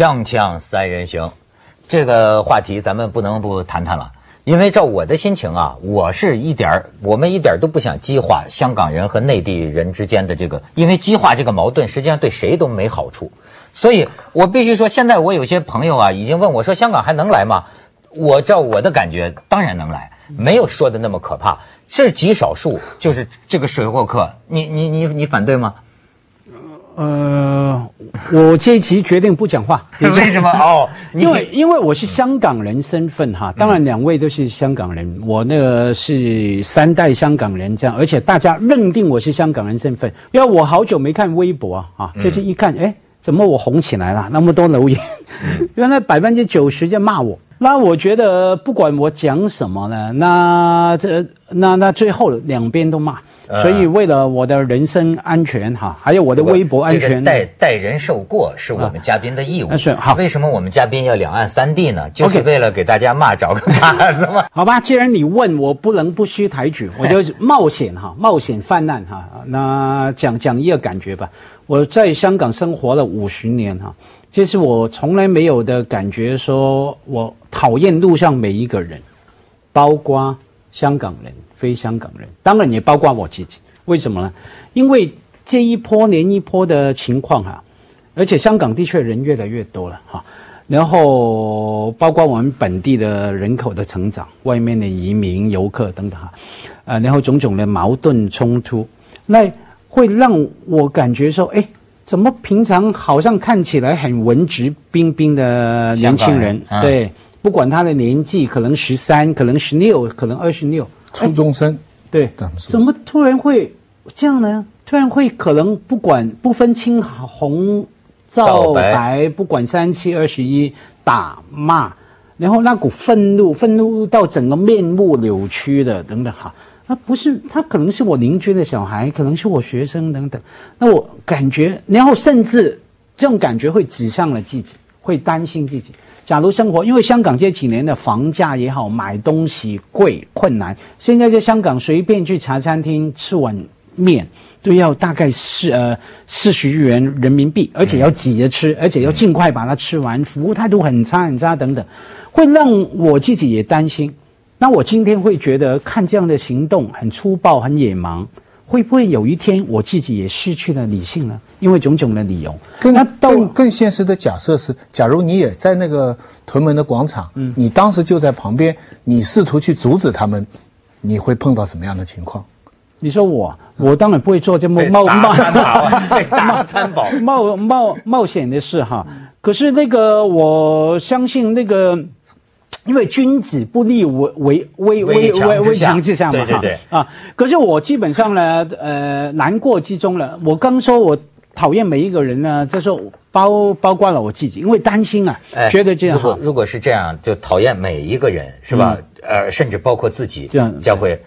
锵锵三人行，这个话题咱们不能不谈谈了。因为照我的心情啊，我是一点儿，我们一点都不想激化香港人和内地人之间的这个，因为激化这个矛盾，实际上对谁都没好处。所以我必须说，现在我有些朋友啊，已经问我说，香港还能来吗？我照我的感觉，当然能来，没有说的那么可怕。是极少数，就是这个水货客，你你你你反对吗？呃，我这一集决定不讲话。为什么？哦，因为因为我是香港人身份哈，当然两位都是香港人，我那个是三代香港人这样，而且大家认定我是香港人身份，因为我好久没看微博啊，啊，就是一看，哎，怎么我红起来了？那么多留言，原来百分之九十在骂我。那我觉得不管我讲什么呢，那这那那最后两边都骂。所以，为了我的人身安全哈，还有我的微博安全，代代人受过是我们嘉宾的义务。是好，为什么我们嘉宾要两岸三地呢？就是为了给大家骂找个骂 子嘛。好吧，既然你问我，不能不虚抬举，我就冒险哈，冒险泛滥哈。那讲讲一个感觉吧。我在香港生活了五十年哈，这是我从来没有的感觉，说我讨厌路上每一个人，包括香港人。非香港人，当然也包括我自己。为什么呢？因为这一波连一波的情况哈，而且香港的确人越来越多了哈。然后包括我们本地的人口的成长，外面的移民、游客等等哈，呃，然后种种的矛盾冲突，那会让我感觉说，哎，怎么平常好像看起来很文质彬彬的年轻人，对，不管他的年纪，可能十三，可能十六，可能二十六。初中生，对，怎么突然会这样呢？突然会可能不管不分青红皂白，不管三七二十一打骂，然后那股愤怒，愤怒到整个面目扭曲的等等哈，他不是他可能是我邻居的小孩，可能是我学生等等，那我感觉，然后甚至这种感觉会指向了自己，会担心自己。假如生活，因为香港这几年的房价也好，买东西贵困难。现在在香港随便去茶餐厅吃碗面，都要大概四呃四十元人民币，而且要挤着吃，而且要尽快把它吃完，服务态度很差很差等等，会让我自己也担心。那我今天会觉得看这样的行动很粗暴、很野蛮，会不会有一天我自己也失去了理性呢？因为种种的理由，更更更现实的假设是，假如你也在那个屯门的广场，嗯，你当时就在旁边，你试图去阻止他们，你会碰到什么样的情况？你说我，我当然不会做这么冒冒 冒冒冒冒险的事哈。可是那个，我相信那个，因为君子不立危危危危危危墙之下嘛，对对对啊。可是我基本上呢，呃，难过之中了。我刚说我。讨厌每一个人呢，这是包包括了我自己，因为担心啊，觉得这样。如果如果是这样，就讨厌每一个人，是吧？呃，甚至包括自己，这样将会，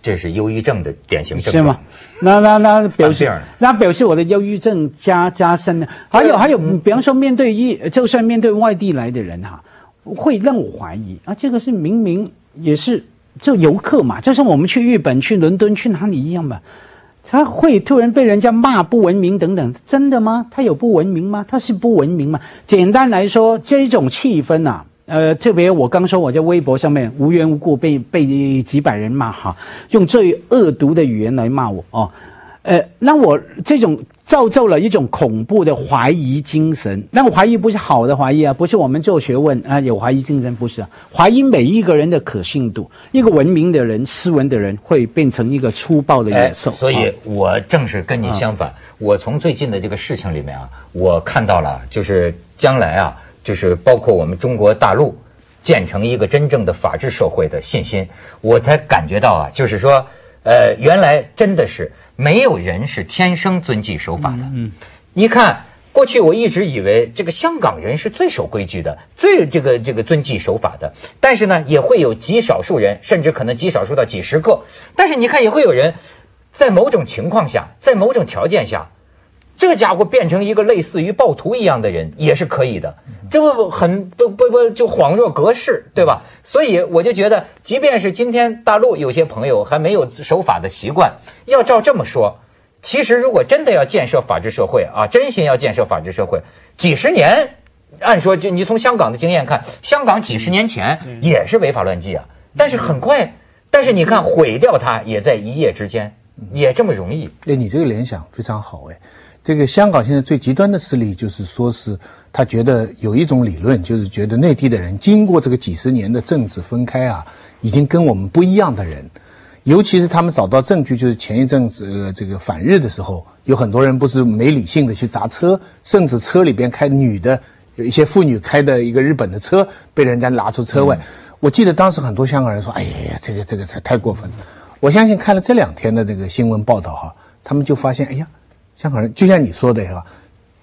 这是忧郁症的典型症状。是吗？那那那表示，那表示我的忧郁症加加深了。还有还有，比方说面对一，就算面对外地来的人哈，会让我怀疑啊，这个是明明也是就游客嘛，就像我们去日本、去伦敦、去哪里一样吧。他会突然被人家骂不文明等等，真的吗？他有不文明吗？他是不文明吗？简单来说，这种气氛呐，呃，特别我刚说我在微博上面无缘无故被被几百人骂哈，用最恶毒的语言来骂我哦。呃，那我这种造就了一种恐怖的怀疑精神。那我怀疑不是好的怀疑啊，不是我们做学问啊有怀疑精神，不是啊，怀疑每一个人的可信度。一个文明的人、斯文的人会变成一个粗暴的野兽。所以我正是跟你相反。我从最近的这个事情里面啊，我看到了，就是将来啊，就是包括我们中国大陆建成一个真正的法治社会的信心，我才感觉到啊，就是说，呃，原来真的是。没有人是天生遵纪守法的。嗯，你看，过去我一直以为这个香港人是最守规矩的，最这个这个遵纪守法的。但是呢，也会有极少数人，甚至可能极少数到几十个。但是你看，也会有人，在某种情况下，在某种条件下。这家伙变成一个类似于暴徒一样的人也是可以的，这不很不不不就恍若隔世，对吧？所以我就觉得，即便是今天大陆有些朋友还没有守法的习惯，要照这么说，其实如果真的要建设法治社会啊，真心要建设法治社会，几十年按说就你从香港的经验看，香港几十年前也是违法乱纪啊，但是很快，但是你看毁掉它也在一夜之间，也这么容易。哎，你这个联想非常好哎。这个香港现在最极端的势力就是说是他觉得有一种理论，就是觉得内地的人经过这个几十年的政治分开啊，已经跟我们不一样的人。尤其是他们找到证据，就是前一阵子呃这个反日的时候，有很多人不是没理性的去砸车，甚至车里边开女的，有一些妇女开的一个日本的车被人家拿出车外。我记得当时很多香港人说：“哎呀，这个这个才太过分了。”我相信看了这两天的这个新闻报道哈，他们就发现，哎呀，香港人就像你说的哈。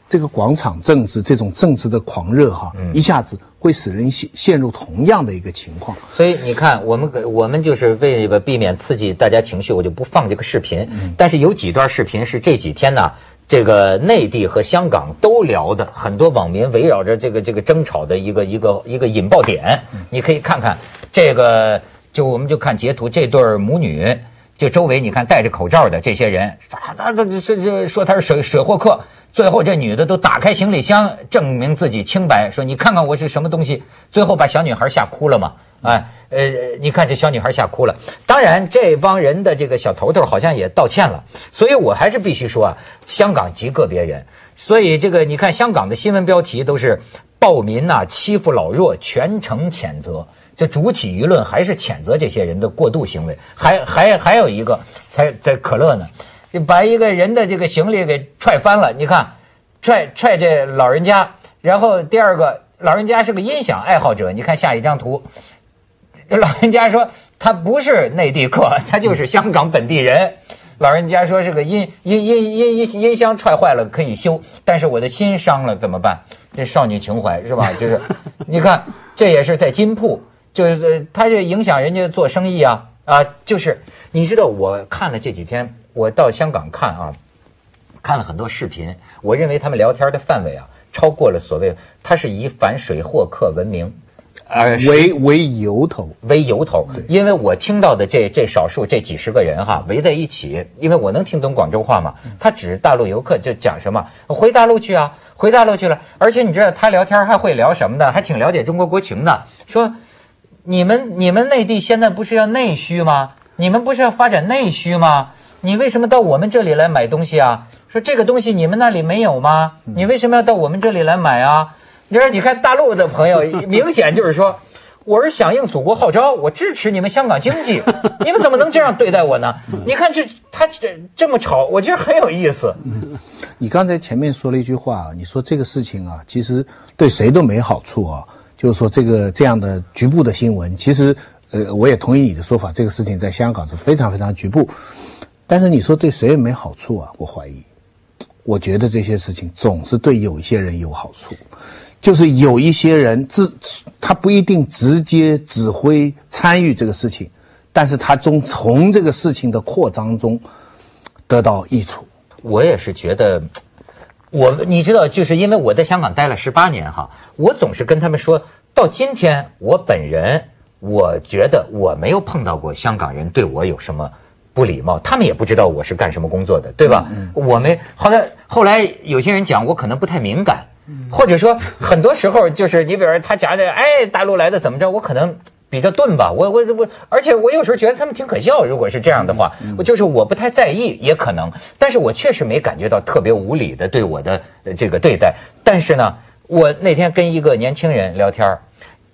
这个广场政治，这种政治的狂热哈，一下子会使人陷陷入同样的一个情况。所以你看，我们我们就是为了避免刺激大家情绪，我就不放这个视频。但是有几段视频是这几天呢，这个内地和香港都聊的，很多网民围绕着这个这个争吵的一个一个一个引爆点，你可以看看这个，就我们就看截图，这对母女，就周围你看戴着口罩的这些人，啥他这这这说他是水水货客。最后，这女的都打开行李箱，证明自己清白，说：“你看看我是什么东西。”最后把小女孩吓哭了嘛？哎，呃，你看这小女孩吓哭了。当然，这帮人的这个小头头好像也道歉了。所以我还是必须说啊，香港极个别人。所以这个你看，香港的新闻标题都是暴民呐欺负老弱，全程谴责。这主体舆论还是谴责这些人的过度行为。还还还有一个，才在可乐呢。就把一个人的这个行李给踹翻了，你看，踹踹这老人家，然后第二个老人家是个音响爱好者，你看下一张图，这老人家说他不是内地客，他就是香港本地人。老人家说是个音音音音音音箱踹坏了可以修，但是我的心伤了怎么办？这少女情怀是吧？就是，你看这也是在金铺，就是他就影响人家做生意啊啊！就是你知道我看了这几天。我到香港看啊，看了很多视频。我认为他们聊天的范围啊，超过了所谓他是以反水货客闻名，呃为为由头为由头。因为我听到的这这少数这几十个人哈围在一起，因为我能听懂广州话嘛，他指大陆游客就讲什么回大陆去啊，回大陆去了。而且你知道他聊天还会聊什么的，还挺了解中国国情的。说你们你们内地现在不是要内需吗？你们不是要发展内需吗？你为什么到我们这里来买东西啊？说这个东西你们那里没有吗？你为什么要到我们这里来买啊？你说，你看大陆的朋友，明显就是说，我是响应祖国号召，我支持你们香港经济，你们怎么能这样对待我呢？你看这他这这么吵，我觉得很有意思。你刚才前面说了一句话，你说这个事情啊，其实对谁都没好处啊。就是说这个这样的局部的新闻，其实呃，我也同意你的说法，这个事情在香港是非常非常局部。但是你说对谁也没好处啊？我怀疑，我觉得这些事情总是对有一些人有好处，就是有一些人自他不一定直接指挥参与这个事情，但是他从从这个事情的扩张中得到益处。我也是觉得，我你知道，就是因为我在香港待了十八年哈，我总是跟他们说到今天，我本人我觉得我没有碰到过香港人对我有什么。不礼貌，他们也不知道我是干什么工作的，对吧？我们后来后来有些人讲我可能不太敏感，或者说很多时候就是你比如说他讲的，哎，大陆来的怎么着，我可能比较钝吧。我我我，而且我有时候觉得他们挺可笑。如果是这样的话，我就是我不太在意，也可能，但是我确实没感觉到特别无理的对我的这个对待。但是呢，我那天跟一个年轻人聊天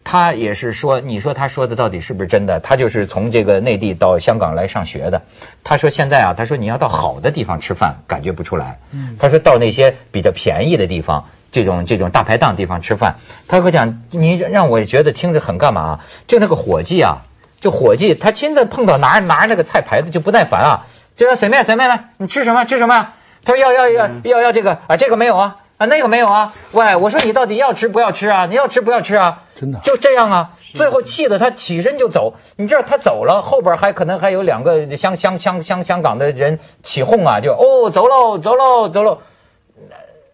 他也是说，你说他说的到底是不是真的？他就是从这个内地到香港来上学的。他说现在啊，他说你要到好的地方吃饭，感觉不出来。他说到那些比较便宜的地方，这种这种大排档地方吃饭，他会讲你让我觉得听着很干嘛？就那个伙计啊，就伙计他亲自碰到拿拿那个菜牌子就不耐烦啊，就说随便随便来，你吃什么吃什么？他说要要要要要这个啊，这个没有啊。啊，那个没有啊！喂，我说你到底要吃不要吃啊？你要吃不要吃啊？真的就这样啊！最后气得他起身就走。你知道他走了，后边还可能还有两个香香香香香港的人起哄啊，就哦走喽走喽走喽。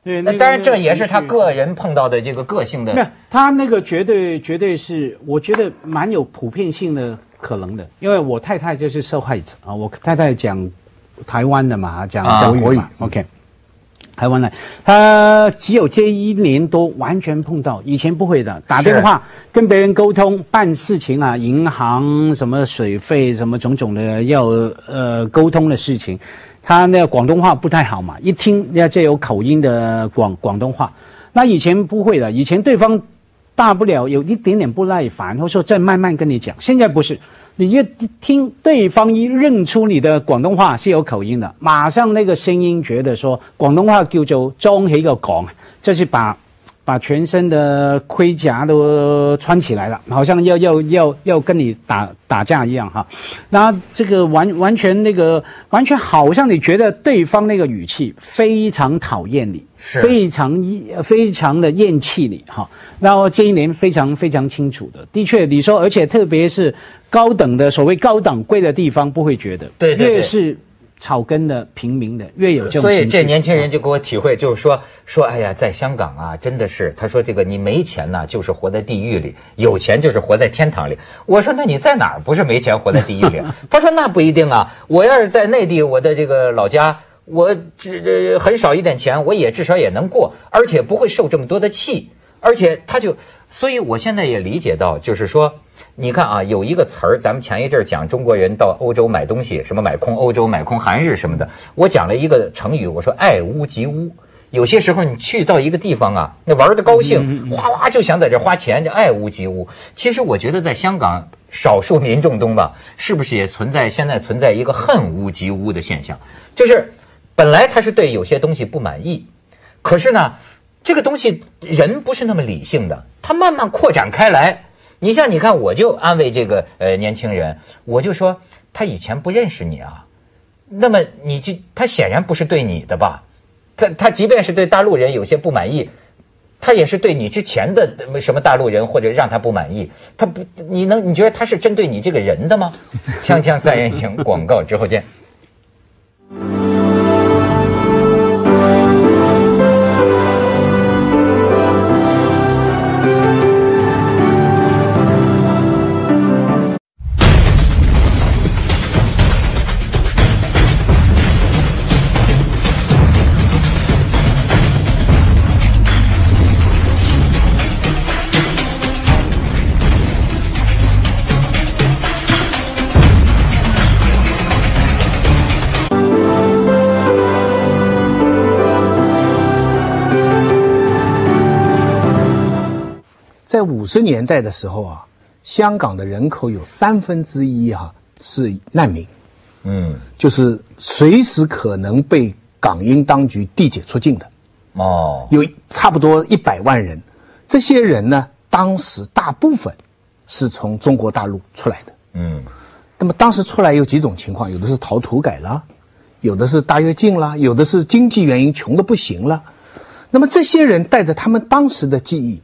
对，那当然这也是他个人碰到的这个个性的。没有，他那个绝对绝对是，我觉得蛮有普遍性的可能的，因为我太太就是受害者啊，我太太讲台湾的嘛，讲国语嘛，OK。台湾的，他只有这一年多完全碰到，以前不会的，打电话跟别人沟通办事情啊，银行什么水费什么种种的要呃沟通的事情，他那个广东话不太好嘛，一听那就有口音的广广东话，那以前不会的，以前对方大不了有一点点不耐烦，或说再慢慢跟你讲，现在不是。你就听对方一认出你的广东话是有口音的，马上那个声音觉得说广东话叫做装起个讲，就是把把全身的盔甲都穿起来了，好像要要要要跟你打打架一样哈。那这个完完全那个完全好像你觉得对方那个语气非常讨厌你，非常非常的厌弃你哈。然后这一年非常非常清楚的，的确你说，而且特别是。高等的所谓高档贵的地方不会觉得，对对对，越是草根的平民的越有这种。所以这年轻人就给我体会，就是说说，哎呀，在香港啊，真的是，他说这个你没钱呢，就是活在地狱里；有钱就是活在天堂里。我说那你在哪儿不是没钱活在地狱里？他说那不一定啊，我要是在内地，我的这个老家，我只很少一点钱，我也至少也能过，而且不会受这么多的气。而且他就，所以我现在也理解到，就是说。你看啊，有一个词儿，咱们前一阵儿讲中国人到欧洲买东西，什么买空欧洲、买空韩日什么的。我讲了一个成语，我说爱屋及乌。有些时候你去到一个地方啊，那玩的高兴，哗哗就想在这花钱，就爱屋及乌。其实我觉得在香港少数民众中吧，是不是也存在现在存在一个恨屋及乌的现象？就是本来他是对有些东西不满意，可是呢，这个东西人不是那么理性的，他慢慢扩展开来。你像你看，我就安慰这个呃年轻人，我就说他以前不认识你啊，那么你就他显然不是对你的吧？他他即便是对大陆人有些不满意，他也是对你之前的什么大陆人或者让他不满意，他不你能你觉得他是针对你这个人的吗？锵锵三人行，广告之后见。在五十年代的时候啊，香港的人口有三分之一啊是难民，嗯，就是随时可能被港英当局递解出境的，哦，有差不多一百万人，这些人呢，当时大部分是从中国大陆出来的，嗯，那么当时出来有几种情况，有的是逃土改了，有的是大跃进了，有的是经济原因穷的不行了，那么这些人带着他们当时的记忆。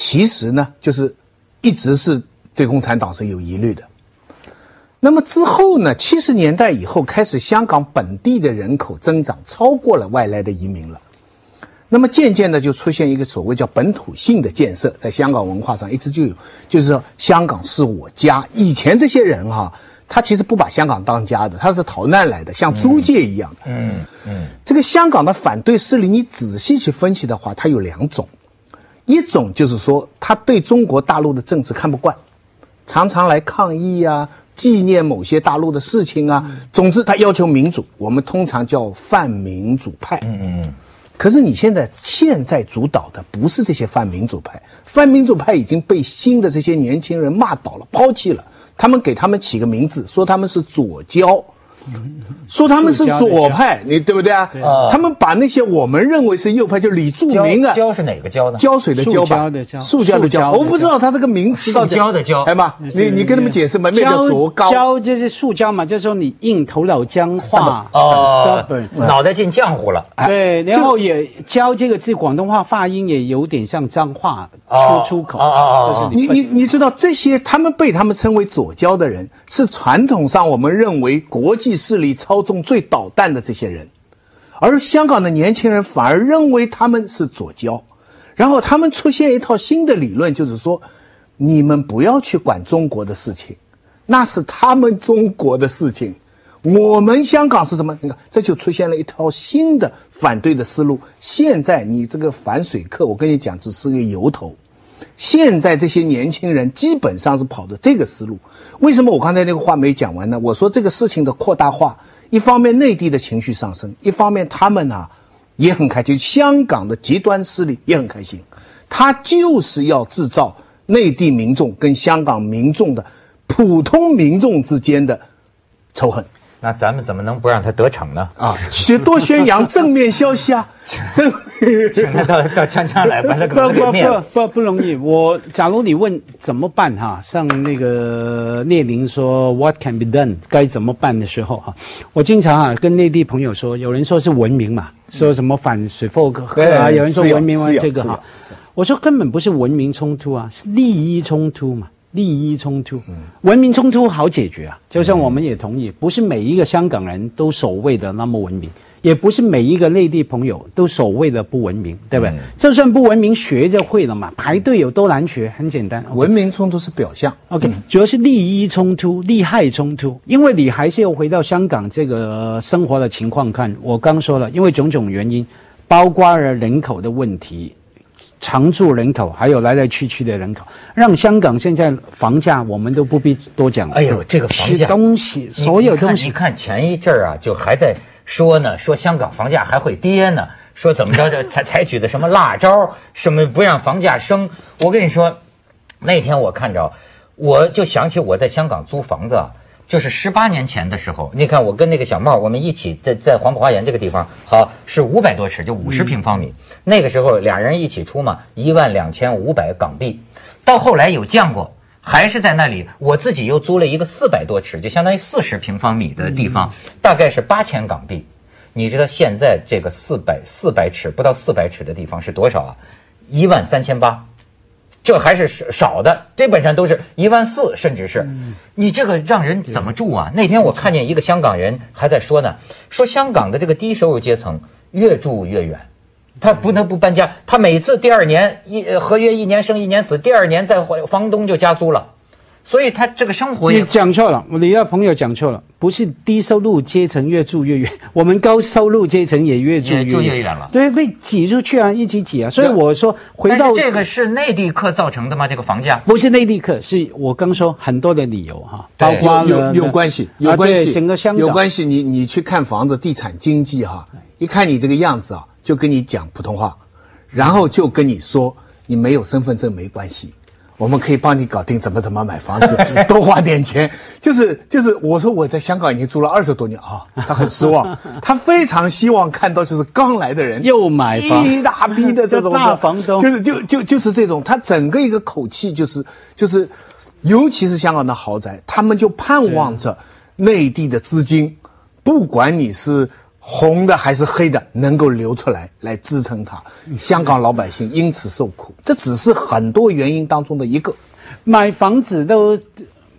其实呢，就是一直是对共产党是有疑虑的。那么之后呢，七十年代以后开始，香港本地的人口增长超过了外来的移民了。那么渐渐的就出现一个所谓叫本土性的建设，在香港文化上一直就有，就是说香港是我家。以前这些人哈，他其实不把香港当家的，他是逃难来的，像租界一样的。嗯嗯。这个香港的反对势力，你仔细去分析的话，它有两种。一种就是说，他对中国大陆的政治看不惯，常常来抗议啊，纪念某些大陆的事情啊。总之，他要求民主，我们通常叫泛民主派。嗯嗯嗯。可是你现在现在主导的不是这些泛民主派，泛民主派已经被新的这些年轻人骂倒了、抛弃了。他们给他们起个名字，说他们是左交。说他们是左派，你对不对啊？他们把那些我们认为是右派，就李柱铭啊，胶是哪个胶呢？胶水的胶吧，塑胶的胶，我不知道他这个名词。塑胶的胶，哎妈，你你跟他们解释嘛？那叫左高。胶就是塑胶嘛，就是说你硬头脑僵化，脑袋进浆糊了。对，然后也胶这个字，广东话发音也有点像脏话，出出口。你你你知道这些，他们被他们称为左胶的人，是传统上我们认为国际。势力操纵最捣蛋的这些人，而香港的年轻人反而认为他们是左交，然后他们出现一套新的理论，就是说，你们不要去管中国的事情，那是他们中国的事情，我们香港是什么？你看，这就出现了一套新的反对的思路。现在你这个反水客，我跟你讲，只是个由头。现在这些年轻人基本上是跑的这个思路。为什么我刚才那个话没讲完呢？我说这个事情的扩大化，一方面内地的情绪上升，一方面他们呢也很开心，香港的极端势力也很开心。他就是要制造内地民众跟香港民众的普通民众之间的仇恨。那咱们怎么能不让他得逞呢？啊，去多宣扬正面消息啊！正，请他到 到锵锵来把那个给灭了。不不不容易。我假如你问怎么办哈，像那个列宁说 “What can be done？” 该怎么办的时候哈，我经常啊跟内地朋友说，有人说是文明嘛，说什么反水货客啊，有人说文明嘛这个哈，我说根本不是文明冲突啊，是利益冲突嘛。利益冲突，文明冲突好解决啊！就像我们也同意，不是每一个香港人都所谓的那么文明，也不是每一个内地朋友都所谓的不文明，对不对？就算不文明，学就会了嘛。排队有多难学？很简单。文明冲突是表象，OK，主要是利益冲突、利害冲突。因为你还是要回到香港这个生活的情况看。我刚说了，因为种种原因，包括了人口的问题。常住人口还有来来去去的人口，让香港现在房价我们都不必多讲了。哎呦，这个房价东西，所有东西，你看前一阵儿啊，就还在说呢，说香港房价还会跌呢，说怎么着着采采取的什么辣招，什么不让房价升。我跟你说，那天我看着，我就想起我在香港租房子。就是十八年前的时候，你看我跟那个小茂，我们一起在在黄埔花园这个地方，好是五百多尺，就五十平方米。那个时候俩人一起出嘛，一万两千五百港币。到后来有降过，还是在那里。我自己又租了一个四百多尺，就相当于四十平方米的地方，大概是八千港币。你知道现在这个四百四百尺不到四百尺的地方是多少啊？一万三千八。这还是少的，基本上都是一万四，甚至是，你这个让人怎么住啊？那天我看见一个香港人还在说呢，说香港的这个低收入阶层越住越远，他不能不搬家，他每次第二年一合约一年生一年死，第二年再房东就加租了。所以他这个生活也讲错了，你的朋友讲错了，不是低收入阶层越住越远，我们高收入阶层也越住越远了，对，被挤出去啊，一起挤啊。所以我说，回到这个是内地客造成的吗？这个房价不是内地客，是我刚说很多的理由哈，包括有有关系，有关系，整个香港有关系。你你去看房子，地产经济哈，一看你这个样子啊，就跟你讲普通话，然后就跟你说你没有身份证没关系。我们可以帮你搞定怎么怎么买房子，多花点钱。就是就是，我说我在香港已经住了二十多年啊，他很失望，他非常希望看到就是刚来的人又买房一大批的这种 大房东，就是就就就是这种，他整个一个口气就是就是，尤其是香港的豪宅，他们就盼望着内地的资金，不管你是。红的还是黑的，能够流出来来支撑它，香港老百姓因此受苦，这只是很多原因当中的一个。买房子都，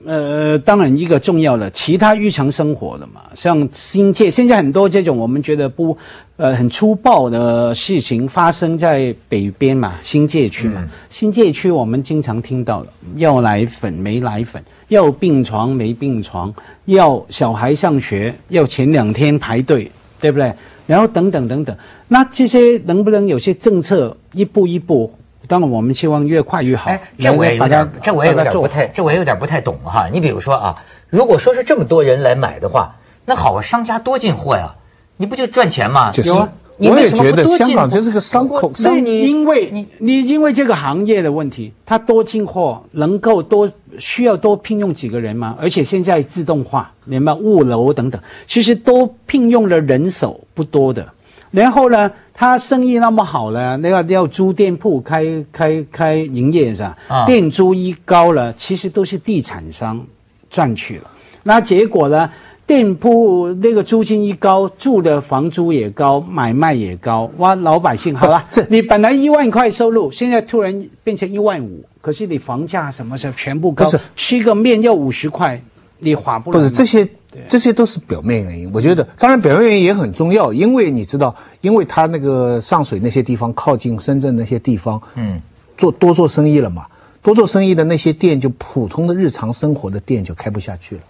呃，当然一个重要的，其他日常生活的嘛，像新界，现在很多这种我们觉得不，呃，很粗暴的事情发生在北边嘛，新界区嘛，新界区我们经常听到的，要奶粉没奶粉，要病床没病床，要小孩上学要前两天排队。对不对？然后等等等等，那这些能不能有些政策一步一步？当然，我们希望越快越好。哎，这我也有点，这我也有点不太，这我也有点不太懂哈。你比如说啊，如果说是这么多人来买的话，那好啊，商家多进货呀，你不就赚钱吗？有啊。我也觉得香港这是个伤口，所以你因为你你因为这个行业的问题，它多进货能够多需要多聘用几个人吗？而且现在自动化，明白物流等等，其实多聘用的人手不多的。然后呢，他生意那么好了，那个要租店铺开开开营业是吧？店租一高了，其实都是地产商赚去了。那结果呢？店铺那个租金一高，住的房租也高，买卖也高，哇！老百姓好了，你本来一万块收入，现在突然变成一万五，可是你房价什么时候全部高？是吃个面要五十块，你划不？不是这些，这些都是表面原因。我觉得，当然表面原因也很重要，因为你知道，因为他那个上水那些地方靠近深圳那些地方，嗯，做多做生意了嘛，多做生意的那些店，就普通的日常生活的店就开不下去了。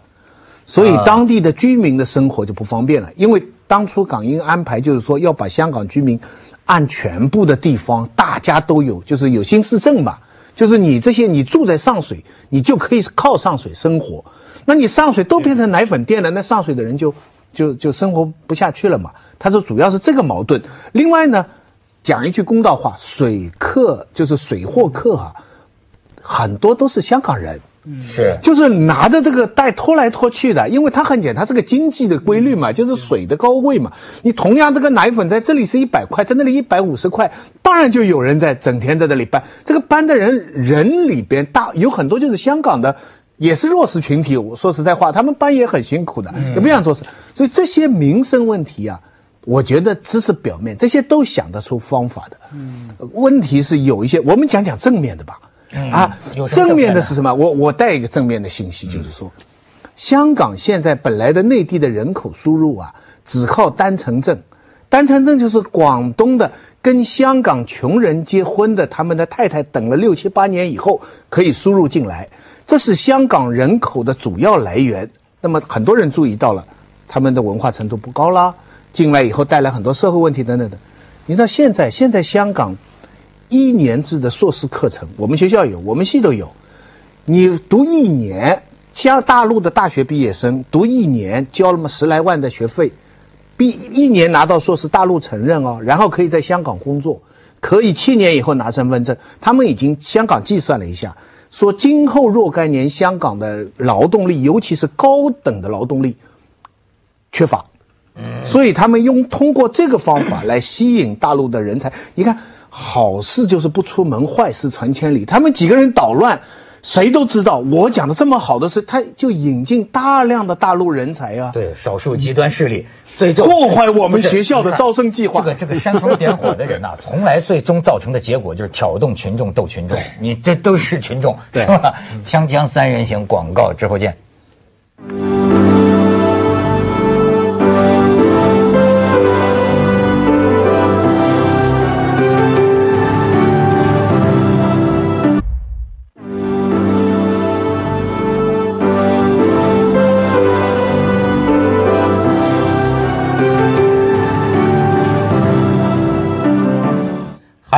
所以当地的居民的生活就不方便了。因为当初港英安排就是说要把香港居民按全部的地方大家都有，就是有新市镇嘛，就是你这些你住在上水，你就可以靠上水生活。那你上水都变成奶粉店了，那上水的人就就就生活不下去了嘛。他说主要是这个矛盾。另外呢，讲一句公道话，水客就是水货客啊，很多都是香港人。是，就是拿着这个袋拖来拖去的，因为它很简单，它是个经济的规律嘛，就是水的高位嘛。你同样这个奶粉在这里是一百块，在那里一百五十块，当然就有人在整天在这里搬。这个搬的人人里边大有很多就是香港的，也是弱势群体。我说实在话，他们搬也很辛苦的，也不想做事。所以这些民生问题啊，我觉得只是表面，这些都想得出方法的。嗯，问题是有一些，我们讲讲正面的吧。啊，正面的是什么？我我带一个正面的信息，就是说，香港现在本来的内地的人口输入啊，只靠单程证，单程证就是广东的跟香港穷人结婚的，他们的太太等了六七八年以后可以输入进来，这是香港人口的主要来源。那么很多人注意到了，他们的文化程度不高啦，进来以后带来很多社会问题等等的。你到现在，现在香港。一年制的硕士课程，我们学校有，我们系都有。你读一年，像大陆的大学毕业生读一年，交那么十来万的学费，毕一年拿到硕士，大陆承认哦，然后可以在香港工作，可以七年以后拿身份证。他们已经香港计算了一下，说今后若干年香港的劳动力，尤其是高等的劳动力缺乏，所以他们用通过这个方法来吸引大陆的人才。你看。好事就是不出门，坏事传千里。他们几个人捣乱，谁都知道。我讲的这么好的事，他就引进大量的大陆人才啊。对，少数极端势力最终破坏我们学校的招生计划。这个这个煽风点火的人呐，从来最终造成的结果就是挑动群众斗群众。你这都是群众，是吧？锵锵三人行，广告之后见。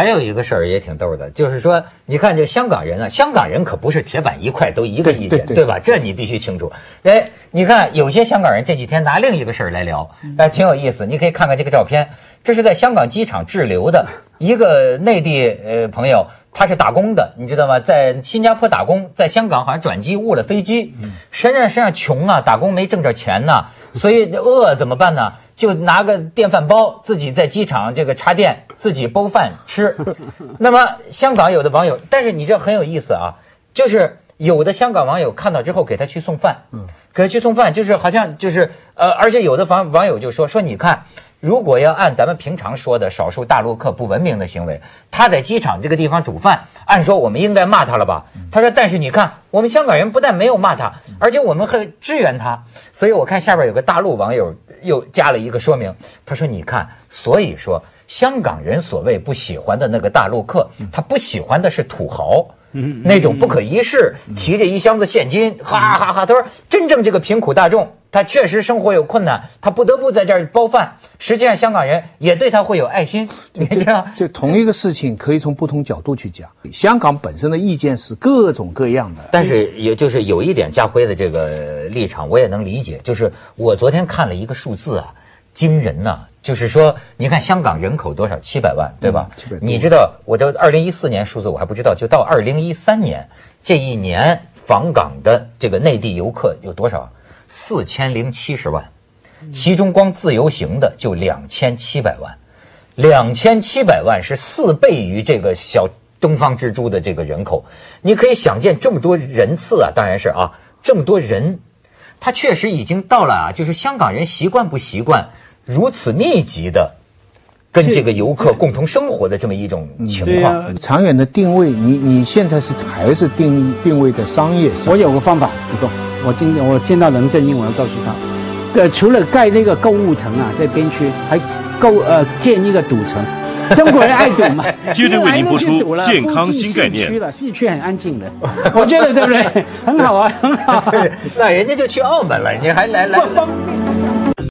还有一个事儿也挺逗的，就是说，你看这香港人啊，香港人可不是铁板一块都一个意见，对吧？这你必须清楚。哎，你看有些香港人这几天拿另一个事儿来聊，哎，挺有意思。你可以看看这个照片，这是在香港机场滞留的一个内地呃朋友，他是打工的，你知道吗？在新加坡打工，在香港好像转机误了飞机，身上身上穷啊，打工没挣着钱呢，所以饿怎么办呢？就拿个电饭煲，自己在机场这个插电，自己煲饭吃。那么香港有的网友，但是你这很有意思啊，就是有的香港网友看到之后给他去送饭，嗯，给他去送饭，就是好像就是呃，而且有的网网友就说说你看。如果要按咱们平常说的少数大陆客不文明的行为，他在机场这个地方煮饭，按说我们应该骂他了吧？他说：“但是你看，我们香港人不但没有骂他，而且我们还支援他。”所以我看下边有个大陆网友又加了一个说明，他说：“你看，所以说香港人所谓不喜欢的那个大陆客，他不喜欢的是土豪。”那种不可一世，提着一箱子现金，哈哈哈！他说，真正这个贫苦大众，他确实生活有困难，他不得不在这儿包饭。实际上，香港人也对他会有爱心。你这样，就同一个事情，可以从不同角度去讲。香港本身的意见是各种各样的，但是也就是有一点，家辉的这个立场我也能理解。就是我昨天看了一个数字啊，惊人呐。就是说，你看香港人口多少？七百万，对吧？你知道，我这二零一四年数字我还不知道，就到二零一三年这一年访港的这个内地游客有多少？四千零七十万，其中光自由行的就两千七百万，两千七百万是四倍于这个小东方之珠的这个人口。你可以想见这么多人次啊，当然是啊，这么多人，他确实已经到了啊，就是香港人习惯不习惯？如此密集的跟这个游客共同生活的这么一种情况，长远的定位，你你现在是还是定定位在商业上？我有个方法，子栋，我今天我见到任正英，我要告诉他，呃，除了盖那个购物城啊，在边区还购呃建一个赌城，中国人爱赌嘛。接着为您播出健康新概念。去了，市区很安静的，我觉得对不对？很好啊，很好。那人家就去澳门了，你还来来。